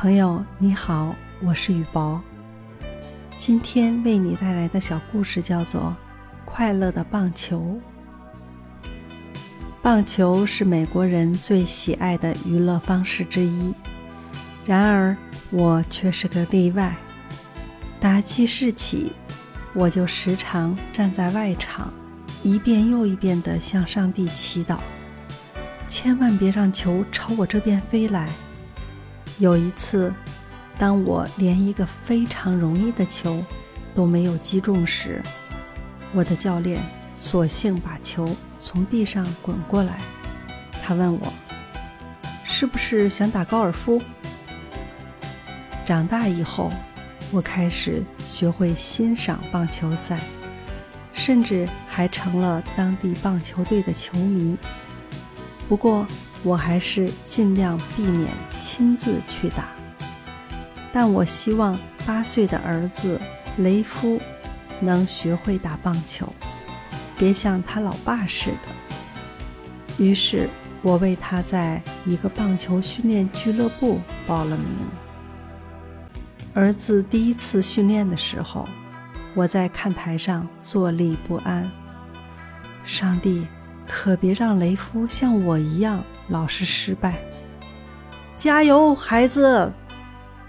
朋友你好，我是雨薄。今天为你带来的小故事叫做《快乐的棒球》。棒球是美国人最喜爱的娱乐方式之一，然而我却是个例外。打记事起，我就时常站在外场，一遍又一遍地向上帝祈祷，千万别让球朝我这边飞来。有一次，当我连一个非常容易的球都没有击中时，我的教练索性把球从地上滚过来。他问我：“是不是想打高尔夫？”长大以后，我开始学会欣赏棒球赛，甚至还成了当地棒球队的球迷。不过，我还是尽量避免亲自去打，但我希望八岁的儿子雷夫能学会打棒球，别像他老爸似的。于是，我为他在一个棒球训练俱乐部报了名。儿子第一次训练的时候，我在看台上坐立不安。上帝，可别让雷夫像我一样。老是失败，加油，孩子！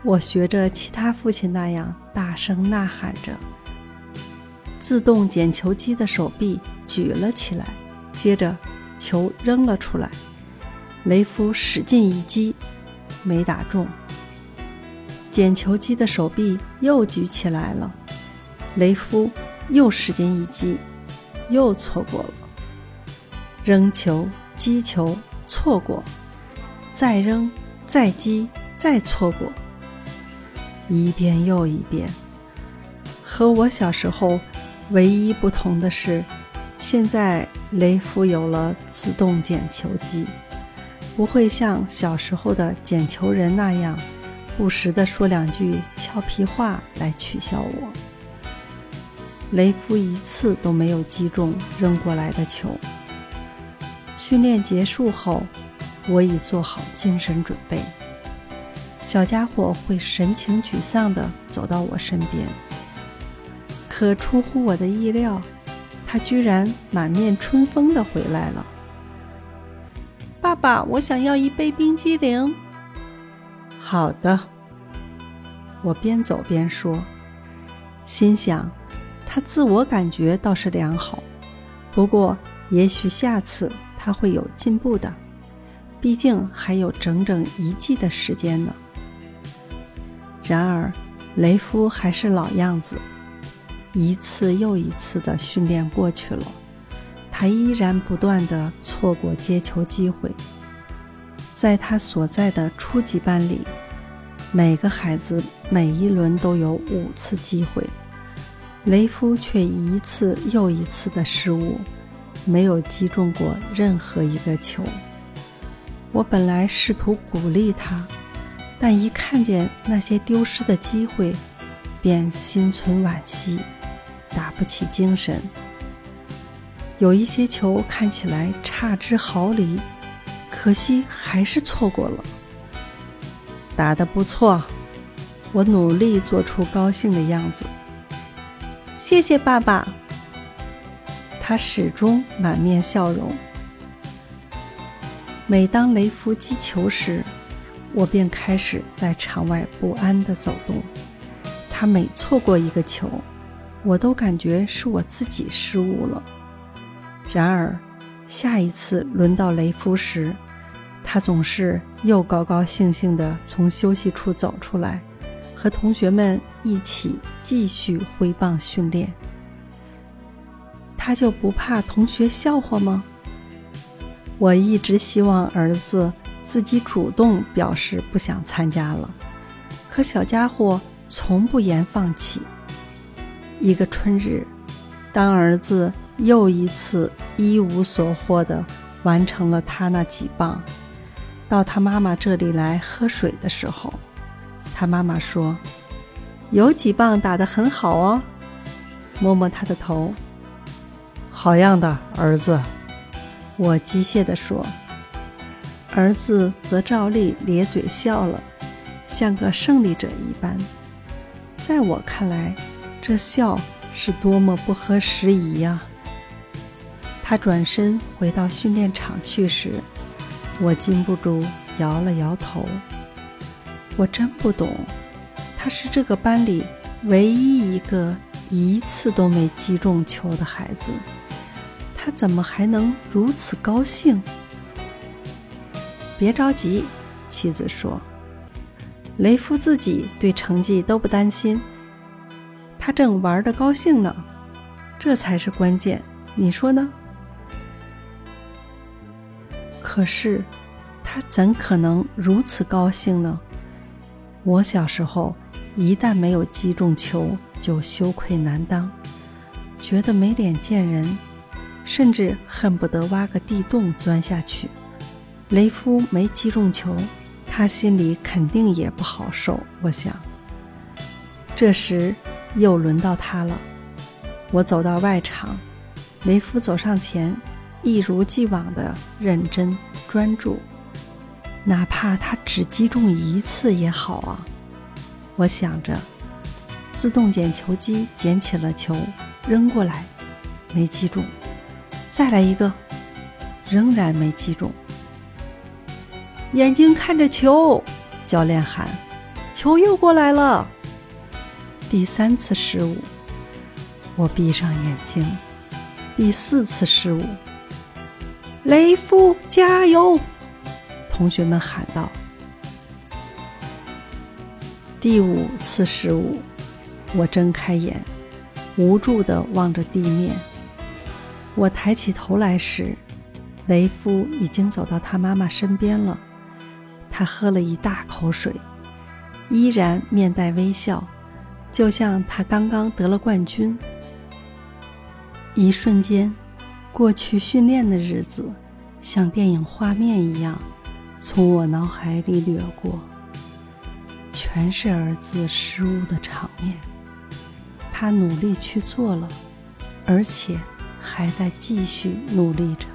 我学着其他父亲那样大声呐喊着。自动捡球机的手臂举了起来，接着球扔了出来。雷夫使劲一击，没打中。捡球机的手臂又举起来了，雷夫又使劲一击，又错过了。扔球，击球。错过，再扔，再击，再错过，一遍又一遍。和我小时候唯一不同的是，现在雷夫有了自动捡球机，不会像小时候的捡球人那样，不时地说两句俏皮话来取笑我。雷夫一次都没有击中扔过来的球。训练结束后，我已做好精神准备。小家伙会神情沮丧地走到我身边，可出乎我的意料，他居然满面春风地回来了。爸爸，我想要一杯冰激凌。好的，我边走边说，心想他自我感觉倒是良好，不过也许下次。他会有进步的，毕竟还有整整一季的时间呢。然而，雷夫还是老样子，一次又一次的训练过去了，他依然不断的错过接球机会。在他所在的初级班里，每个孩子每一轮都有五次机会，雷夫却一次又一次的失误。没有击中过任何一个球。我本来试图鼓励他，但一看见那些丢失的机会，便心存惋惜，打不起精神。有一些球看起来差之毫厘，可惜还是错过了。打得不错，我努力做出高兴的样子。谢谢爸爸。他始终满面笑容。每当雷夫击球时，我便开始在场外不安地走动。他每错过一个球，我都感觉是我自己失误了。然而，下一次轮到雷夫时，他总是又高高兴兴地从休息处走出来，和同学们一起继续挥棒训练。他就不怕同学笑话吗？我一直希望儿子自己主动表示不想参加了，可小家伙从不言放弃。一个春日，当儿子又一次一无所获的完成了他那几棒，到他妈妈这里来喝水的时候，他妈妈说：“有几棒打得很好哦。”摸摸他的头。好样的，儿子！我机械地说。儿子则照例咧嘴笑了，像个胜利者一般。在我看来，这笑是多么不合时宜呀！他转身回到训练场去时，我禁不住摇了摇头。我真不懂，他是这个班里唯一一个一次都没击中球的孩子，怎么还能如此高兴？别着急，妻子说。雷夫自己对成绩都不担心，他正玩得高兴呢，这才是关键，你说呢？可是，他怎可能如此高兴呢？我小时候一旦没有击中球，就羞愧难当，觉得没脸见人，甚至恨不得挖个地洞钻下去。雷夫没击中球。他心里肯定也不好受，我想。这时又轮到他了。我走到外场，雷夫走上前，一如既往的认真专注，哪怕他只击中一次也好啊。我想着，自动捡球机捡起了球，扔过来，没击中，再来一个，仍然没击中。眼睛看着球，教练喊：“球又过来了。”第三次失误，我闭上眼睛。第四次失误，雷夫加油！同学们喊道。第五次失误，我睁开眼，无助地望着地面。我抬起头来时，雷夫已经走到他妈妈身边了。他喝了一大口水，依然面带微笑，就像他刚刚得了冠军。一瞬间，过去训练的日子，像电影画面一样，从我脑海里掠过，全是儿子失误的场面。他努力去做了，而且还在继续努力着。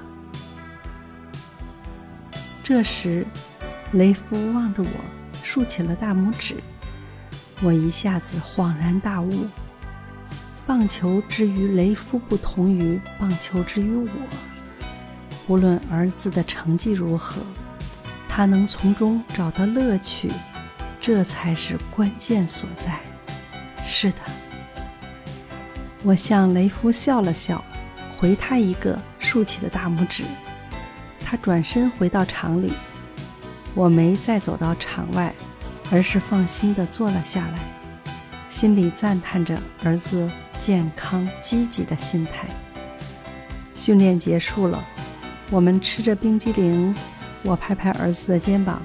这时。雷夫望着我，竖起了大拇指。我一下子恍然大悟：棒球之于雷夫，不同于棒球之于我。无论儿子的成绩如何，他能从中找到乐趣，这才是关键所在。是的，我向雷夫笑了笑，回他一个竖起的大拇指。他转身回到厂里。我没再走到场外，而是放心地坐了下来，心里赞叹着儿子健康积极的心态。训练结束了，我们吃着冰激凌，我拍拍儿子的肩膀：“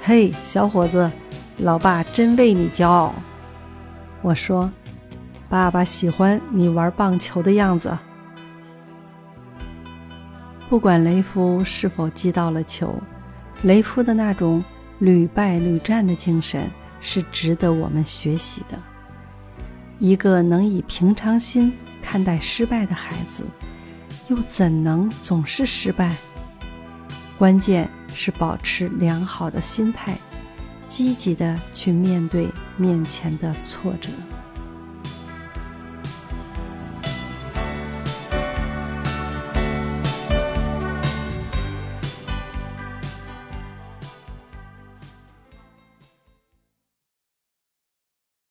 嘿，小伙子，老爸真为你骄傲。”我说：“爸爸喜欢你玩棒球的样子。”不管雷夫是否击到了球。雷夫的那种屡败屡战的精神是值得我们学习的。一个能以平常心看待失败的孩子，又怎能总是失败？关键是保持良好的心态，积极的去面对面前的挫折。